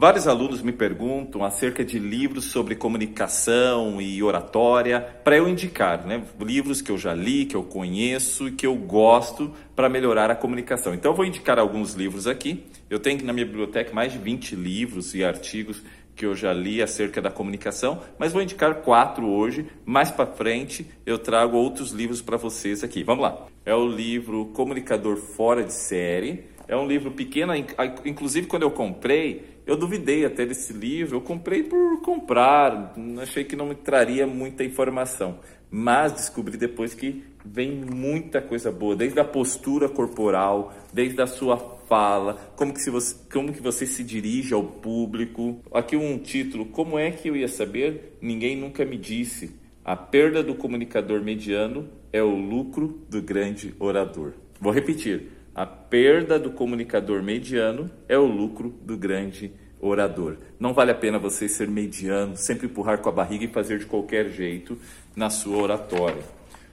Vários alunos me perguntam acerca de livros sobre comunicação e oratória para eu indicar, né? Livros que eu já li, que eu conheço e que eu gosto para melhorar a comunicação. Então eu vou indicar alguns livros aqui. Eu tenho na minha biblioteca mais de 20 livros e artigos que eu já li acerca da comunicação, mas vou indicar quatro hoje. Mais para frente eu trago outros livros para vocês aqui. Vamos lá. É o livro Comunicador Fora de Série. É um livro pequeno, inclusive quando eu comprei, eu duvidei até desse livro. Eu comprei por comprar, achei que não me traria muita informação, mas descobri depois que vem muita coisa boa, desde a postura corporal, desde a sua fala, como que, se você, como que você se dirige ao público. Aqui um título, como é que eu ia saber? Ninguém nunca me disse. A perda do comunicador mediano é o lucro do grande orador. Vou repetir. A perda do comunicador mediano é o lucro do grande orador. Não vale a pena você ser mediano, sempre empurrar com a barriga e fazer de qualquer jeito na sua oratória.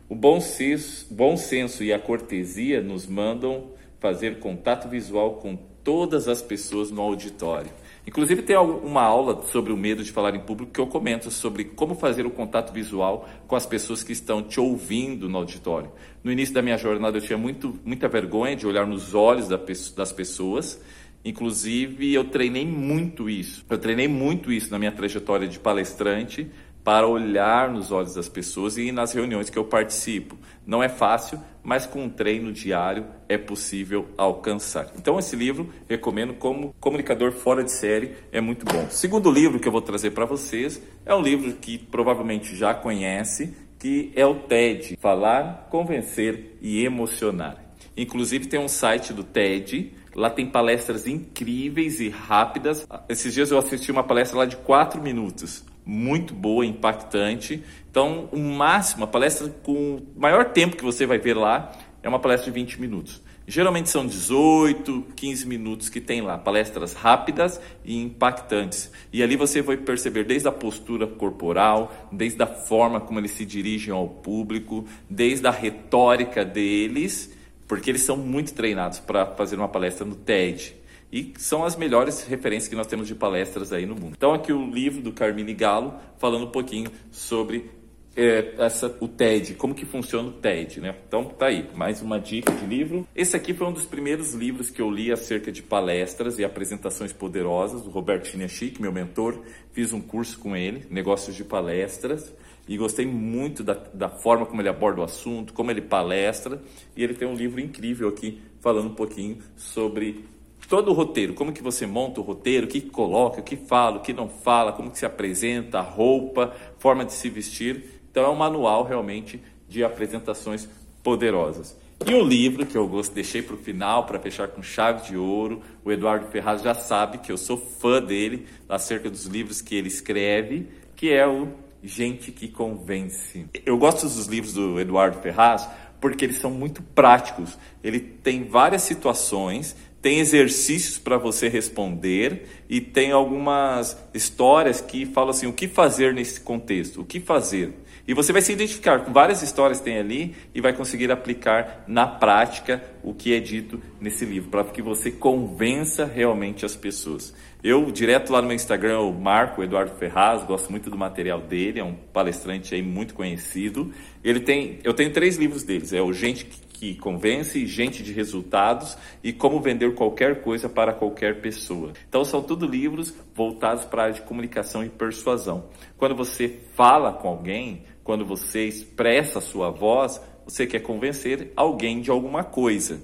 O bom senso, bom senso e a cortesia nos mandam fazer contato visual com todas as pessoas no auditório. Inclusive tem uma aula sobre o medo de falar em público que eu comento sobre como fazer o contato visual com as pessoas que estão te ouvindo no auditório. No início da minha jornada eu tinha muito, muita vergonha de olhar nos olhos das pessoas. Inclusive eu treinei muito isso. Eu treinei muito isso na minha trajetória de palestrante para olhar nos olhos das pessoas e nas reuniões que eu participo. Não é fácil, mas com um treino diário é possível alcançar. Então esse livro recomendo como comunicador fora de série, é muito bom. Segundo livro que eu vou trazer para vocês é um livro que provavelmente já conhece, que é o TED, Falar, Convencer e Emocionar. Inclusive tem um site do TED, lá tem palestras incríveis e rápidas. Esses dias eu assisti uma palestra lá de 4 minutos muito boa, impactante. Então, o máximo, a palestra com o maior tempo que você vai ver lá é uma palestra de 20 minutos. Geralmente são 18, 15 minutos que tem lá, palestras rápidas e impactantes. E ali você vai perceber desde a postura corporal, desde a forma como eles se dirigem ao público, desde a retórica deles, porque eles são muito treinados para fazer uma palestra no TED e são as melhores referências que nós temos de palestras aí no mundo. Então aqui o livro do Carmine Galo falando um pouquinho sobre é, essa, o TED, como que funciona o TED, né? Então tá aí, mais uma dica de livro. Esse aqui foi um dos primeiros livros que eu li acerca de palestras e apresentações poderosas, do Roberto Chiniachik, meu mentor. Fiz um curso com ele, negócios de palestras, e gostei muito da, da forma como ele aborda o assunto, como ele palestra, e ele tem um livro incrível aqui falando um pouquinho sobre todo o roteiro, como que você monta o roteiro, o que coloca, o que fala, o que não fala, como que se apresenta, roupa, forma de se vestir. Então é um manual realmente de apresentações poderosas. E o livro que eu gosto, deixei para o final para fechar com chave de ouro. O Eduardo Ferraz já sabe que eu sou fã dele acerca dos livros que ele escreve, que é o Gente que Convence. Eu gosto dos livros do Eduardo Ferraz porque eles são muito práticos. Ele tem várias situações tem exercícios para você responder e tem algumas histórias que falam assim: o que fazer nesse contexto? O que fazer? E você vai se identificar com várias histórias que tem ali e vai conseguir aplicar na prática o que é dito nesse livro, para que você convença realmente as pessoas. Eu, direto lá no meu Instagram, o Marco Eduardo Ferraz, gosto muito do material dele, é um palestrante aí muito conhecido. Ele tem, eu tenho três livros deles, é o Gente que convence gente de resultados e como vender qualquer coisa para qualquer pessoa. Então são tudo livros voltados para a área de comunicação e persuasão. Quando você fala com alguém, quando você expressa a sua voz, você quer convencer alguém de alguma coisa.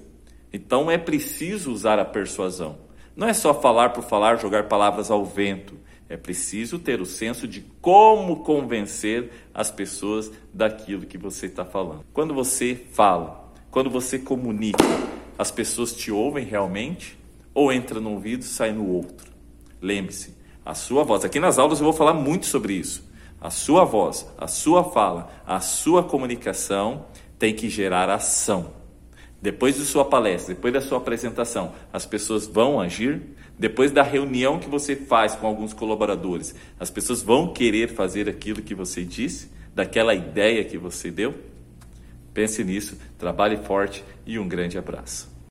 Então é preciso usar a persuasão. Não é só falar por falar, jogar palavras ao vento. É preciso ter o senso de como convencer as pessoas daquilo que você está falando. Quando você fala, quando você comunica, as pessoas te ouvem realmente ou entra num ouvido e sai no outro? Lembre-se, a sua voz. Aqui nas aulas eu vou falar muito sobre isso. A sua voz, a sua fala, a sua comunicação tem que gerar ação. Depois de sua palestra, depois da sua apresentação, as pessoas vão agir. Depois da reunião que você faz com alguns colaboradores, as pessoas vão querer fazer aquilo que você disse, daquela ideia que você deu. Pense nisso, trabalhe forte e um grande abraço.